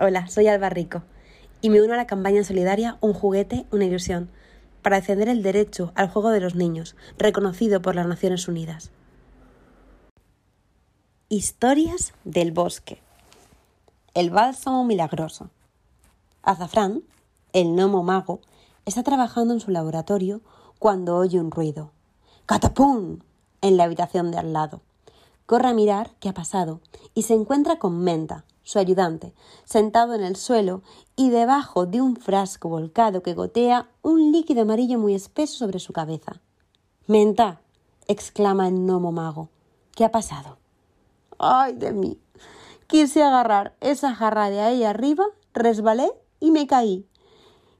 Hola, soy Alba Rico y me uno a la campaña solidaria Un juguete, una ilusión, para defender el derecho al juego de los niños, reconocido por las Naciones Unidas. Historias del bosque. El bálsamo milagroso. Azafrán, el gnomo mago, está trabajando en su laboratorio cuando oye un ruido. ¡Catapum! en la habitación de al lado. Corre a mirar qué ha pasado y se encuentra con Menta, su ayudante, sentado en el suelo y debajo de un frasco volcado que gotea un líquido amarillo muy espeso sobre su cabeza. Menta, exclama el gnomo mago. ¿Qué ha pasado? ¡Ay de mí! Quise agarrar esa jarra de ahí arriba, resbalé y me caí.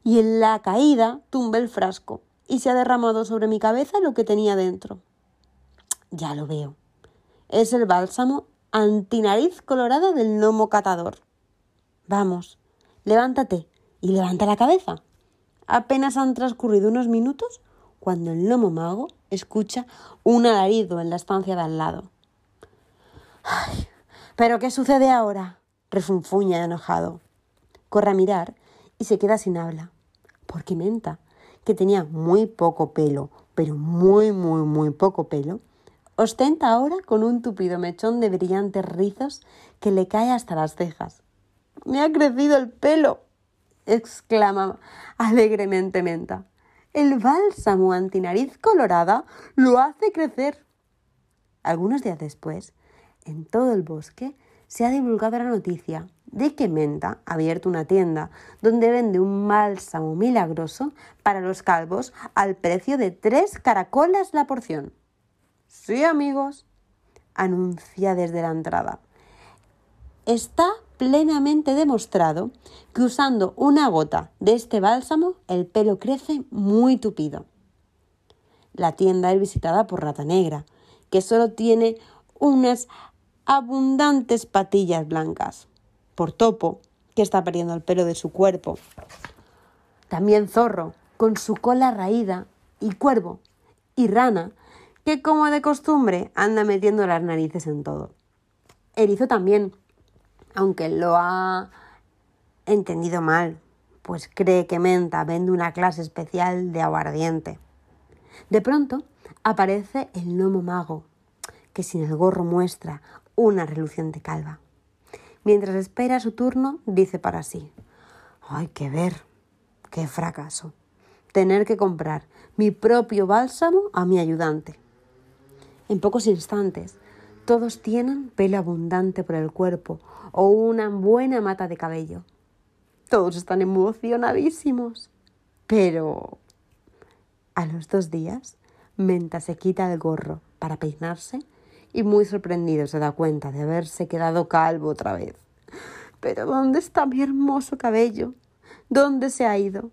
Y en la caída tumbé el frasco y se ha derramado sobre mi cabeza lo que tenía dentro. Ya lo veo. Es el bálsamo antinariz colorada del gnomo catador. Vamos, levántate y levanta la cabeza. Apenas han transcurrido unos minutos cuando el gnomo mago escucha un alarido en la estancia de al lado. ¡Ay! ¿Pero qué sucede ahora? refunfuña enojado. Corre a mirar y se queda sin habla. Porque Menta, que tenía muy poco pelo, pero muy, muy, muy poco pelo, Ostenta ahora con un tupido mechón de brillantes rizos que le cae hasta las cejas. Me ha crecido el pelo, exclama alegremente Menta. El bálsamo antinariz colorada lo hace crecer. Algunos días después, en todo el bosque se ha divulgado la noticia de que Menta ha abierto una tienda donde vende un bálsamo milagroso para los calvos al precio de tres caracolas la porción. Sí, amigos, anuncia desde la entrada. Está plenamente demostrado que usando una gota de este bálsamo el pelo crece muy tupido. La tienda es visitada por Rata Negra, que solo tiene unas abundantes patillas blancas. Por Topo, que está perdiendo el pelo de su cuerpo. También Zorro, con su cola raída, y Cuervo, y Rana, que como de costumbre anda metiendo las narices en todo. Erizo también, aunque lo ha entendido mal, pues cree que Menta vende una clase especial de aguardiente. De pronto aparece el gnomo mago, que sin el gorro muestra una reluciente calva. Mientras espera su turno, dice para sí, ¡ay, qué ver! ¡Qué fracaso! Tener que comprar mi propio bálsamo a mi ayudante. En pocos instantes, todos tienen pelo abundante por el cuerpo o una buena mata de cabello. Todos están emocionadísimos. Pero a los dos días, Menta se quita el gorro para peinarse y muy sorprendido se da cuenta de haberse quedado calvo otra vez. Pero ¿dónde está mi hermoso cabello? ¿Dónde se ha ido?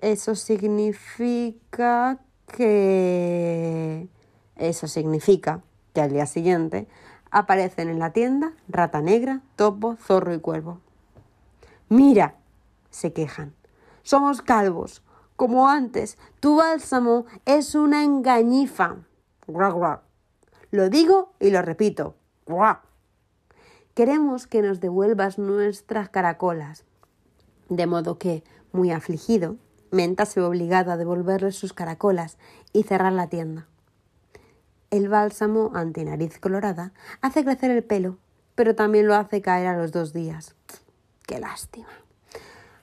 Eso significa que... Eso significa que al día siguiente aparecen en la tienda rata negra, topo, zorro y cuervo. Mira, se quejan, somos calvos. Como antes, tu bálsamo es una engañifa. Lo digo y lo repito. Queremos que nos devuelvas nuestras caracolas. De modo que, muy afligido, Menta se ve obligado a devolverle sus caracolas y cerrar la tienda. El bálsamo antinariz colorada hace crecer el pelo, pero también lo hace caer a los dos días. ¡Qué lástima!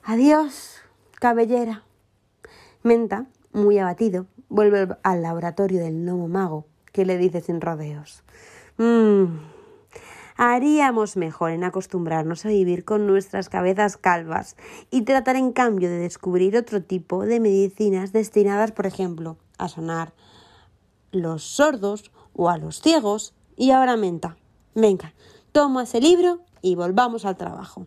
Adiós, cabellera. Menta, muy abatido, vuelve al laboratorio del gnomo mago, que le dice sin rodeos. Mmm, haríamos mejor en acostumbrarnos a vivir con nuestras cabezas calvas y tratar en cambio de descubrir otro tipo de medicinas destinadas, por ejemplo, a sanar los sordos o a los ciegos y ahora menta. Venga, toma ese libro y volvamos al trabajo.